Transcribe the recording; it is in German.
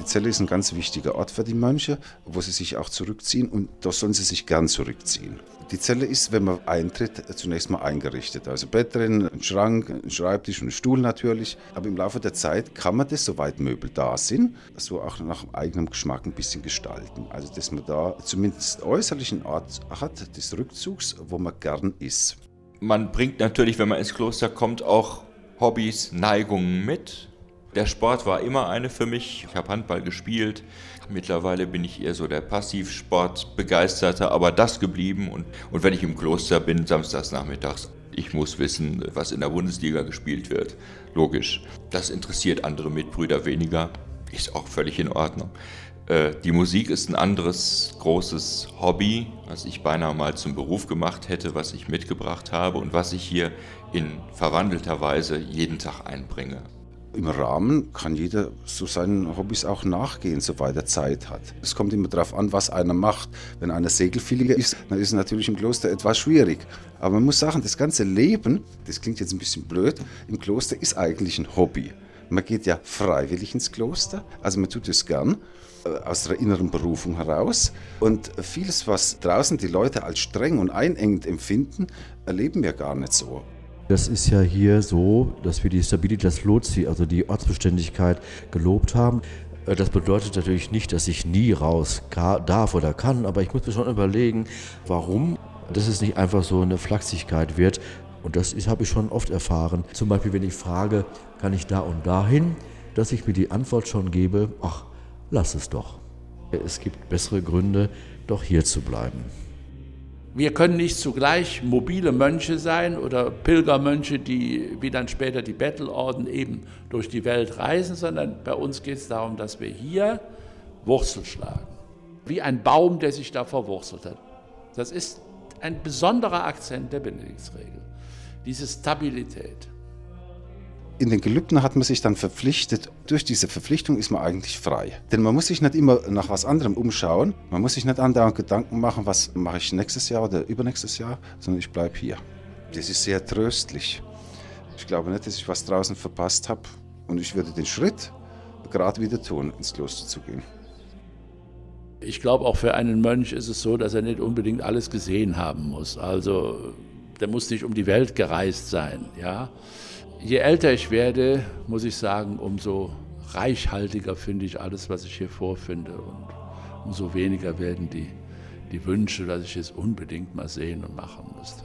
Die Zelle ist ein ganz wichtiger Ort für die Mönche, wo sie sich auch zurückziehen und da sollen sie sich gern zurückziehen. Die Zelle ist, wenn man eintritt, zunächst mal eingerichtet. Also Bett drin, ein Schrank, ein Schreibtisch und ein Stuhl natürlich. Aber im Laufe der Zeit kann man das, soweit Möbel da sind, so auch nach eigenem Geschmack ein bisschen gestalten. Also dass man da zumindest äußerlichen Ort hat des Rückzugs, wo man gern ist. Man bringt natürlich, wenn man ins Kloster kommt, auch Hobbys, Neigungen mit. Der Sport war immer eine für mich. Ich habe Handball gespielt. Mittlerweile bin ich eher so der Passivsportbegeisterte, aber das geblieben. Und, und wenn ich im Kloster bin, samstags nachmittags, ich muss wissen, was in der Bundesliga gespielt wird. Logisch. Das interessiert andere Mitbrüder weniger. Ist auch völlig in Ordnung. Äh, die Musik ist ein anderes großes Hobby, was ich beinahe mal zum Beruf gemacht hätte, was ich mitgebracht habe und was ich hier in verwandelter Weise jeden Tag einbringe im Rahmen kann jeder so seinen Hobbys auch nachgehen, soweit er Zeit hat. Es kommt immer darauf an, was einer macht. Wenn einer Segelfiliger ist, dann ist es natürlich im Kloster etwas schwierig. Aber man muss sagen, das ganze Leben, das klingt jetzt ein bisschen blöd, im Kloster ist eigentlich ein Hobby. Man geht ja freiwillig ins Kloster, also man tut es gern äh, aus der inneren Berufung heraus. Und vieles, was draußen die Leute als streng und einengend empfinden, erleben wir gar nicht so. Das ist ja hier so, dass wir die Stabilitas Lozi, also die Ortsbeständigkeit, gelobt haben. Äh, das bedeutet natürlich nicht, dass ich nie raus darf oder kann, aber ich muss mir schon überlegen, warum dass es nicht einfach so eine Flachsigkeit wird. Und das habe ich schon oft erfahren. Zum Beispiel, wenn ich frage, kann ich da und dahin, dass ich mir die Antwort schon gebe, ach, lass es doch. Es gibt bessere Gründe, doch hier zu bleiben. Wir können nicht zugleich mobile Mönche sein oder Pilgermönche, die wie dann später die Bettelorden eben durch die Welt reisen, sondern bei uns geht es darum, dass wir hier Wurzel schlagen. Wie ein Baum, der sich da verwurzelt hat. Das ist ein besonderer Akzent der Benediktsregel. Diese Stabilität in den Gelübden hat man sich dann verpflichtet. Durch diese Verpflichtung ist man eigentlich frei. Denn man muss sich nicht immer nach was anderem umschauen. Man muss sich nicht andauernd Gedanken machen, was mache ich nächstes Jahr oder übernächstes Jahr, sondern ich bleibe hier. Das ist sehr tröstlich. Ich glaube nicht, dass ich was draußen verpasst habe. Und ich würde den Schritt gerade wieder tun, ins Kloster zu gehen. Ich glaube, auch für einen Mönch ist es so, dass er nicht unbedingt alles gesehen haben muss. Also, der muss nicht um die Welt gereist sein. Ja? Je älter ich werde, muss ich sagen, umso reichhaltiger finde ich alles, was ich hier vorfinde. Und umso weniger werden die, die Wünsche, dass ich es unbedingt mal sehen und machen müsste.